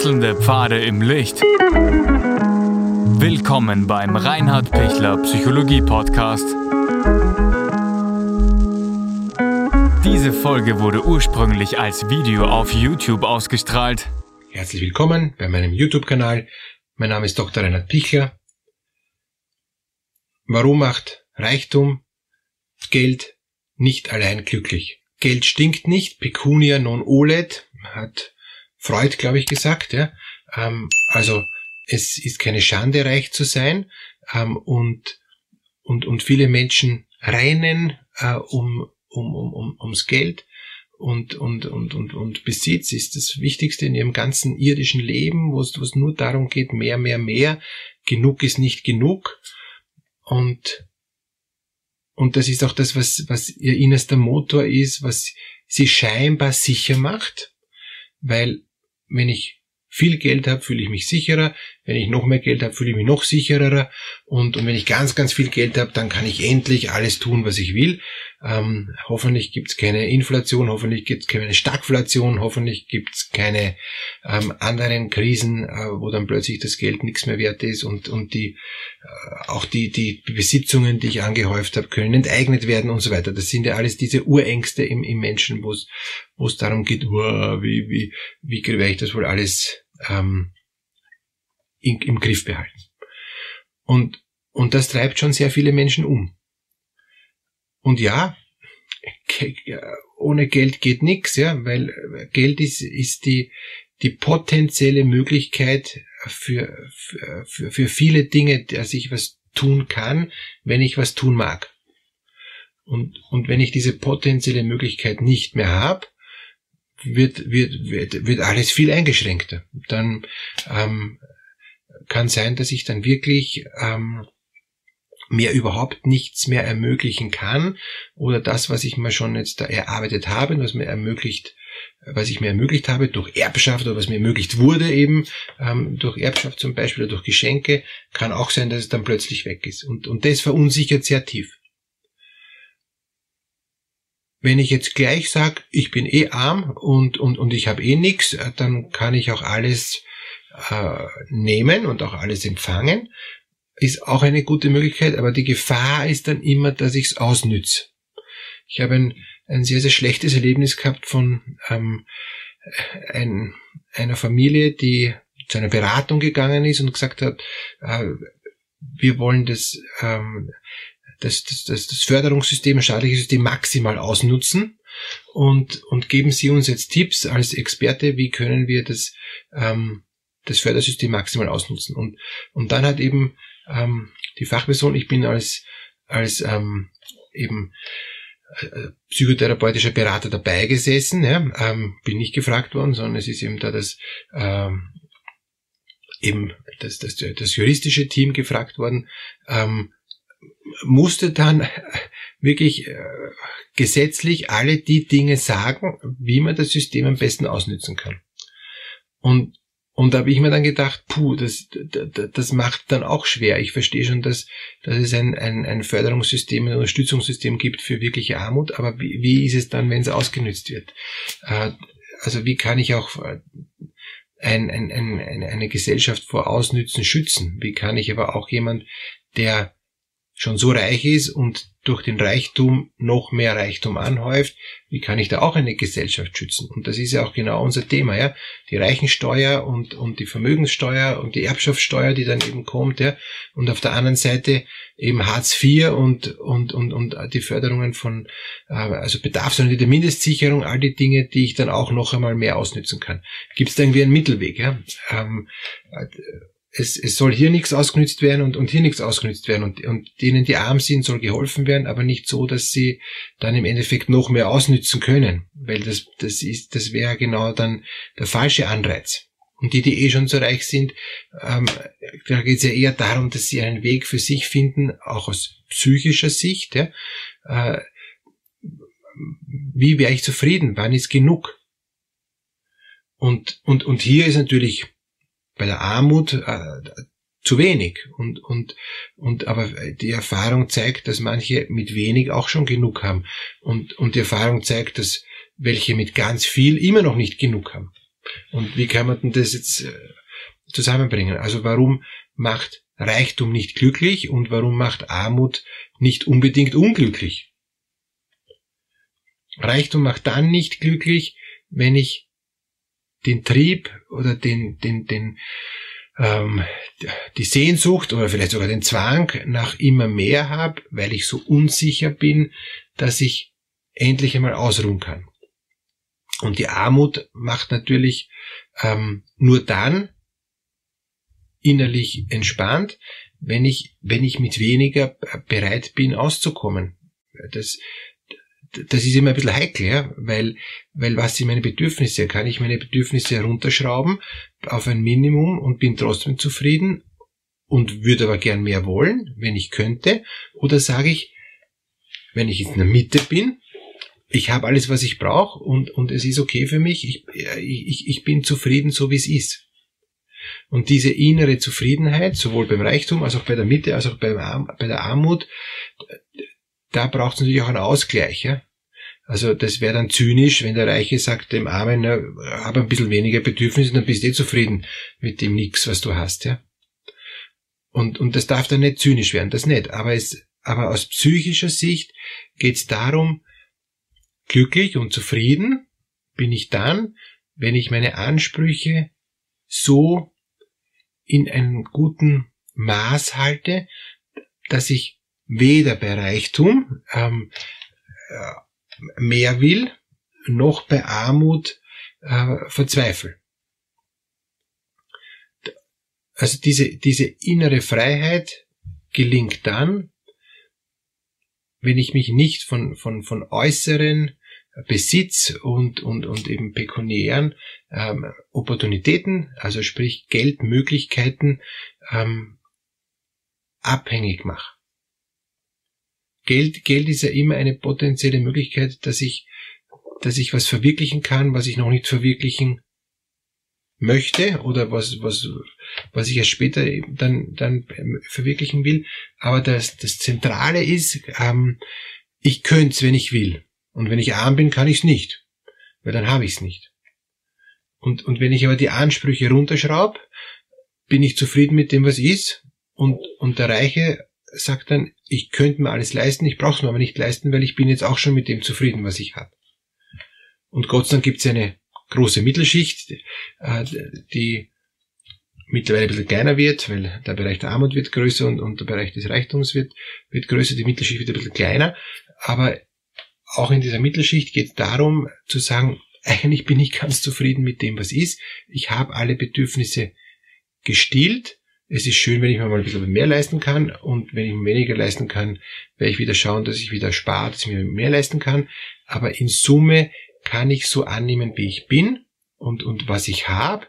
Wechselnde Pfade im Licht. Willkommen beim Reinhard Pichler Psychologie Podcast. Diese Folge wurde ursprünglich als Video auf YouTube ausgestrahlt. Herzlich willkommen bei meinem YouTube-Kanal. Mein Name ist Dr. Reinhard Pichler. Warum macht Reichtum, Geld nicht allein glücklich? Geld stinkt nicht, Pecunia non olet, hat Freud, glaube ich, gesagt. Ja? Ähm, also es ist keine Schande, reich zu sein. Ähm, und, und, und viele Menschen reinen äh, um, um, um, um, ums Geld. Und, und, und, und, und Besitz ist das Wichtigste in ihrem ganzen irdischen Leben, wo es, wo es nur darum geht, mehr, mehr, mehr. Genug ist nicht genug. Und, und das ist auch das, was, was ihr innerster Motor ist, was sie scheinbar sicher macht, weil wenn ich viel Geld habe, fühle ich mich sicherer. Wenn ich noch mehr Geld habe, fühle ich mich noch sicherer. Und, und wenn ich ganz, ganz viel Geld habe, dann kann ich endlich alles tun, was ich will. Ähm, hoffentlich gibt es keine Inflation, hoffentlich gibt es keine Stagflation, hoffentlich gibt es keine ähm, anderen Krisen, äh, wo dann plötzlich das Geld nichts mehr wert ist und, und die äh, auch die, die Besitzungen, die ich angehäuft habe, können enteignet werden und so weiter. Das sind ja alles diese Urängste im, im Menschen, wo es wo es darum geht, wow, wie, wie, wie werde ich das wohl alles ähm, in, im Griff behalten. Und, und das treibt schon sehr viele Menschen um. Und ja, ohne Geld geht nichts, ja, weil Geld ist, ist die, die potenzielle Möglichkeit für, für, für viele Dinge, dass ich was tun kann, wenn ich was tun mag. Und, und wenn ich diese potenzielle Möglichkeit nicht mehr habe, wird, wird, wird, wird alles viel eingeschränkter. Dann ähm, kann sein, dass ich dann wirklich ähm, mir überhaupt nichts mehr ermöglichen kann oder das, was ich mir schon jetzt da erarbeitet habe, was mir ermöglicht, was ich mir ermöglicht habe durch Erbschaft oder was mir ermöglicht wurde eben ähm, durch Erbschaft zum Beispiel oder durch Geschenke, kann auch sein, dass es dann plötzlich weg ist. Und, und das verunsichert sehr tief. Wenn ich jetzt gleich sage, ich bin eh arm und, und, und ich habe eh nichts, dann kann ich auch alles äh, nehmen und auch alles empfangen. Ist auch eine gute Möglichkeit, aber die Gefahr ist dann immer, dass ich es ausnütze. Ich habe ein, ein sehr, sehr schlechtes Erlebnis gehabt von ähm, ein, einer Familie, die zu einer Beratung gegangen ist und gesagt hat, äh, wir wollen das ähm, das, das, das, das Förderungssystem, das staatliche System maximal ausnutzen und, und geben Sie uns jetzt Tipps als Experte, wie können wir das, ähm, das Fördersystem maximal ausnutzen. Und, und dann hat eben ähm, die Fachperson, ich bin als, als ähm, eben äh, psychotherapeutischer Berater dabei gesessen, ja, ähm, bin nicht gefragt worden, sondern es ist eben da das ähm, eben das, das, das juristische Team gefragt worden, ähm, musste dann wirklich äh, gesetzlich alle die Dinge sagen, wie man das System am besten ausnützen kann. Und, und da habe ich mir dann gedacht, puh, das, das, das macht dann auch schwer. Ich verstehe schon, dass, dass es ein, ein, ein Förderungssystem, ein Unterstützungssystem gibt für wirkliche Armut, aber wie, wie ist es dann, wenn es ausgenützt wird? Äh, also wie kann ich auch äh, ein, ein, ein, eine Gesellschaft vor Ausnützen schützen? Wie kann ich aber auch jemand, der schon so reich ist und durch den Reichtum noch mehr Reichtum anhäuft, wie kann ich da auch eine Gesellschaft schützen? Und das ist ja auch genau unser Thema, ja. Die Reichensteuer und, und die Vermögenssteuer und die Erbschaftssteuer, die dann eben kommt, ja. Und auf der anderen Seite eben Hartz IV und, und, und, und die Förderungen von, äh, also Bedarfsorientierte Mindestsicherung, all die Dinge, die ich dann auch noch einmal mehr ausnützen kann. Gibt es da irgendwie einen Mittelweg, ja? Es, es soll hier nichts ausgenützt werden und, und hier nichts ausgenützt werden und, und denen, die arm sind, soll geholfen werden, aber nicht so, dass sie dann im Endeffekt noch mehr ausnützen können, weil das, das ist, das wäre genau dann der falsche Anreiz. Und die, die eh schon so reich sind, ähm, da geht es ja eher darum, dass sie einen Weg für sich finden, auch aus psychischer Sicht. Ja, äh, wie wäre ich zufrieden? Wann ist genug? Und, und, und hier ist natürlich bei der Armut äh, zu wenig. Und, und, und, aber die Erfahrung zeigt, dass manche mit wenig auch schon genug haben. Und, und die Erfahrung zeigt, dass welche mit ganz viel immer noch nicht genug haben. Und wie kann man denn das jetzt äh, zusammenbringen? Also warum macht Reichtum nicht glücklich und warum macht Armut nicht unbedingt unglücklich? Reichtum macht dann nicht glücklich, wenn ich den Trieb oder den, den, den, ähm, die Sehnsucht oder vielleicht sogar den Zwang nach immer mehr habe, weil ich so unsicher bin, dass ich endlich einmal ausruhen kann. Und die Armut macht natürlich ähm, nur dann innerlich entspannt, wenn ich, wenn ich mit weniger bereit bin auszukommen. Das, das ist immer ein bisschen heikel, ja, weil, weil was sind meine Bedürfnisse? Kann ich meine Bedürfnisse herunterschrauben auf ein Minimum und bin trotzdem zufrieden und würde aber gern mehr wollen, wenn ich könnte? Oder sage ich, wenn ich in der Mitte bin, ich habe alles, was ich brauche und, und es ist okay für mich, ich, ich, ich bin zufrieden, so wie es ist. Und diese innere Zufriedenheit, sowohl beim Reichtum als auch bei der Mitte, als auch bei der Armut, da braucht es natürlich auch einen Ausgleich. Ja? Also das wäre dann zynisch, wenn der Reiche sagt dem Armen, na, hab ein bisschen weniger Bedürfnisse, dann bist du eh zufrieden mit dem Nix, was du hast. ja. Und, und das darf dann nicht zynisch werden, das nicht. Aber, es, aber aus psychischer Sicht geht es darum, glücklich und zufrieden bin ich dann, wenn ich meine Ansprüche so in einem guten Maß halte, dass ich weder bei Reichtum ähm, äh, mehr will, noch bei Armut äh, verzweifle. Also diese, diese innere Freiheit gelingt dann, wenn ich mich nicht von, von, von äußeren Besitz und, und, und eben pekuniären ähm, Opportunitäten, also sprich Geldmöglichkeiten, ähm, abhängig mache. Geld, Geld ist ja immer eine potenzielle Möglichkeit, dass ich, dass ich was verwirklichen kann, was ich noch nicht verwirklichen möchte oder was, was, was ich erst später dann, dann verwirklichen will. Aber das, das Zentrale ist, ähm, ich könnte es, wenn ich will. Und wenn ich arm bin, kann ich es nicht. Weil dann habe ich es nicht. Und, und wenn ich aber die Ansprüche runterschraube, bin ich zufrieden mit dem, was ist. Und, und der Reiche sagt dann, ich könnte mir alles leisten, ich brauche es mir aber nicht leisten, weil ich bin jetzt auch schon mit dem zufrieden, was ich habe. Und Gott sei Dank gibt es eine große Mittelschicht, äh, die mittlerweile ein bisschen kleiner wird, weil der Bereich der Armut wird größer und, und der Bereich des Reichtums wird, wird größer, die Mittelschicht wird ein bisschen kleiner. Aber auch in dieser Mittelschicht geht es darum zu sagen, eigentlich bin ich ganz zufrieden mit dem, was ist. Ich habe alle Bedürfnisse gestillt es ist schön, wenn ich mir mal ein bisschen mehr leisten kann und wenn ich mir weniger leisten kann, werde ich wieder schauen, dass ich wieder spare, dass ich mir mehr leisten kann. Aber in Summe kann ich so annehmen, wie ich bin und, und was ich habe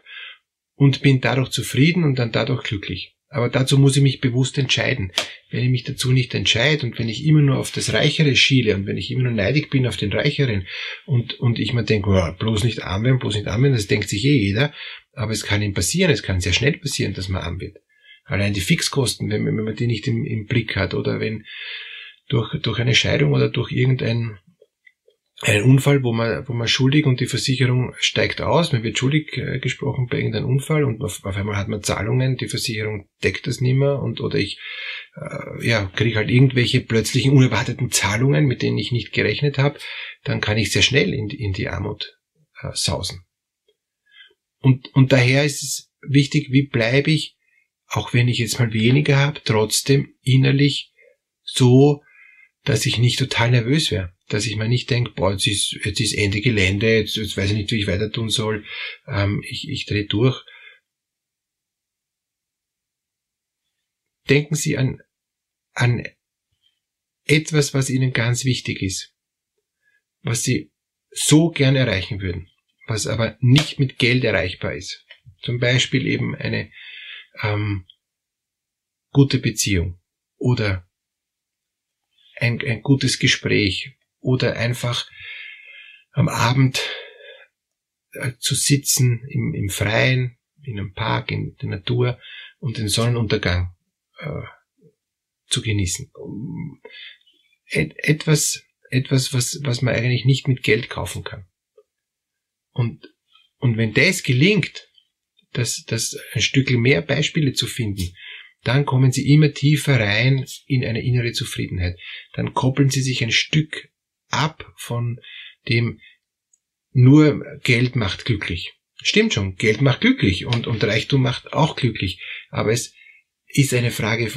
und bin dadurch zufrieden und dann dadurch glücklich. Aber dazu muss ich mich bewusst entscheiden. Wenn ich mich dazu nicht entscheide und wenn ich immer nur auf das Reichere schiele und wenn ich immer nur neidig bin auf den Reicheren und, und ich mir denke, oh, bloß nicht arm werden, bloß nicht arm werden, das denkt sich eh jeder, aber es kann ihm passieren, es kann sehr schnell passieren, dass man arm wird. Allein die Fixkosten, wenn, wenn man die nicht im, im Blick hat oder wenn durch, durch eine Scheidung oder durch irgendein einen Unfall, wo man, wo man schuldig und die Versicherung steigt aus, man wird schuldig äh, gesprochen bei irgendeinem Unfall und auf, auf, einmal hat man Zahlungen, die Versicherung deckt das nicht mehr und oder ich äh, ja, kriege halt irgendwelche plötzlichen unerwarteten Zahlungen, mit denen ich nicht gerechnet habe, dann kann ich sehr schnell in, in die Armut äh, sausen. Und, und daher ist es wichtig, wie bleibe ich auch wenn ich jetzt mal weniger habe, trotzdem innerlich so, dass ich nicht total nervös wäre. Dass ich mir nicht denke, boah, jetzt ist, jetzt ist Ende Gelände, jetzt, jetzt weiß ich nicht, wie ich weiter tun soll, ähm, ich, ich drehe durch. Denken Sie an, an etwas, was Ihnen ganz wichtig ist, was Sie so gern erreichen würden, was aber nicht mit Geld erreichbar ist. Zum Beispiel eben eine ähm, gute Beziehung oder ein, ein gutes Gespräch oder einfach am Abend äh, zu sitzen im, im Freien, in einem Park, in der Natur und den Sonnenuntergang äh, zu genießen. Et, etwas, etwas, was, was man eigentlich nicht mit Geld kaufen kann. Und Und wenn das gelingt, das, das ein Stück mehr Beispiele zu finden, dann kommen sie immer tiefer rein in eine innere Zufriedenheit. Dann koppeln sie sich ein Stück ab von dem nur Geld macht glücklich. Stimmt schon, Geld macht glücklich und, und Reichtum macht auch glücklich. Aber es ist eine Frage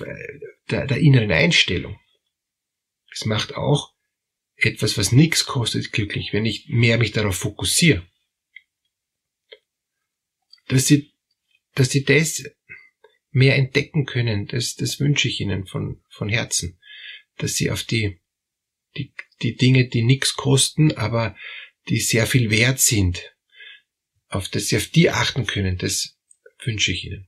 der, der inneren Einstellung. Es macht auch etwas, was nichts kostet, glücklich, wenn ich mehr mich darauf fokussiere. Dass sie, dass sie das mehr entdecken können, das, das wünsche ich ihnen von, von Herzen. Dass sie auf die, die, die Dinge, die nichts kosten, aber die sehr viel wert sind, auf das sie auf die achten können, das wünsche ich ihnen.